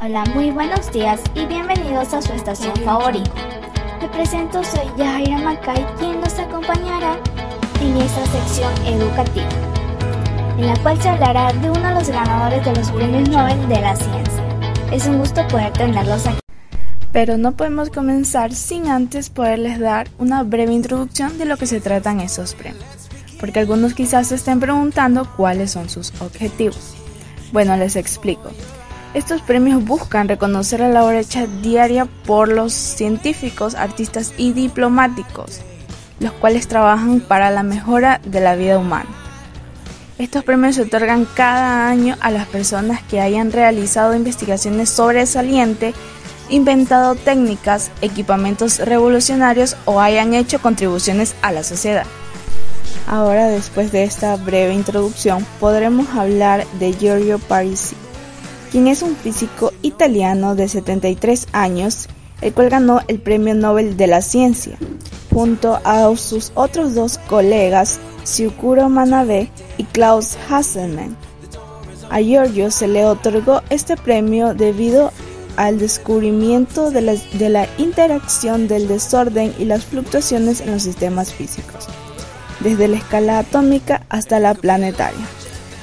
Hola, muy buenos días y bienvenidos a su estación favorita. Me presento, soy Yajaira Macay, quien nos acompañará en esta sección educativa, en la cual se hablará de uno de los ganadores de los premios Nobel de la ciencia. Es un gusto poder tenerlos aquí. Pero no podemos comenzar sin antes poderles dar una breve introducción de lo que se tratan esos premios, porque algunos quizás se estén preguntando cuáles son sus objetivos. Bueno, les explico. Estos premios buscan reconocer la labor hecha diaria por los científicos, artistas y diplomáticos, los cuales trabajan para la mejora de la vida humana. Estos premios se otorgan cada año a las personas que hayan realizado investigaciones sobresalientes, inventado técnicas, equipamientos revolucionarios o hayan hecho contribuciones a la sociedad. Ahora, después de esta breve introducción, podremos hablar de Giorgio Parisi quien es un físico italiano de 73 años, el cual ganó el Premio Nobel de la Ciencia, junto a sus otros dos colegas, Syukuro Manabe y Klaus Hasselmann. A Giorgio se le otorgó este premio debido al descubrimiento de la interacción del desorden y las fluctuaciones en los sistemas físicos, desde la escala atómica hasta la planetaria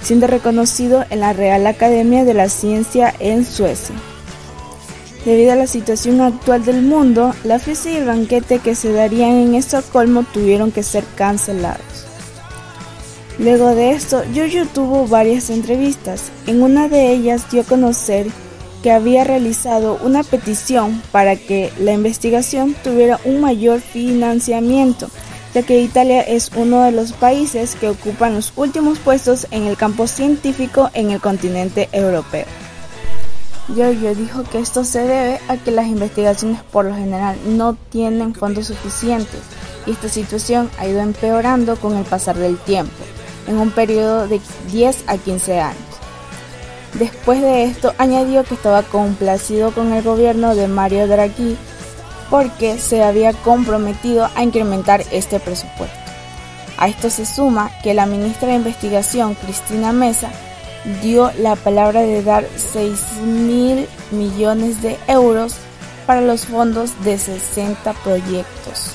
siendo reconocido en la Real Academia de la Ciencia en Suecia. Debido a la situación actual del mundo, la fiesta y el banquete que se darían en Estocolmo tuvieron que ser cancelados. Luego de esto, Giorgio tuvo varias entrevistas. En una de ellas dio a conocer que había realizado una petición para que la investigación tuviera un mayor financiamiento ya que Italia es uno de los países que ocupan los últimos puestos en el campo científico en el continente europeo. Giorgio dijo que esto se debe a que las investigaciones por lo general no tienen fondos suficientes y esta situación ha ido empeorando con el pasar del tiempo, en un periodo de 10 a 15 años. Después de esto, añadió que estaba complacido con el gobierno de Mario Draghi porque se había comprometido a incrementar este presupuesto. A esto se suma que la ministra de Investigación, Cristina Mesa, dio la palabra de dar 6 mil millones de euros para los fondos de 60 proyectos.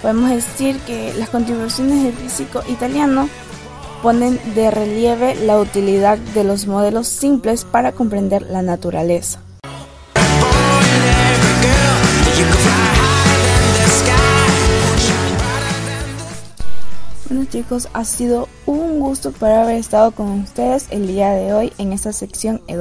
Podemos decir que las contribuciones del físico italiano ponen de relieve la utilidad de los modelos simples para comprender la naturaleza. Chicos, ha sido un gusto por haber estado con ustedes el día de hoy en esta sección educativa.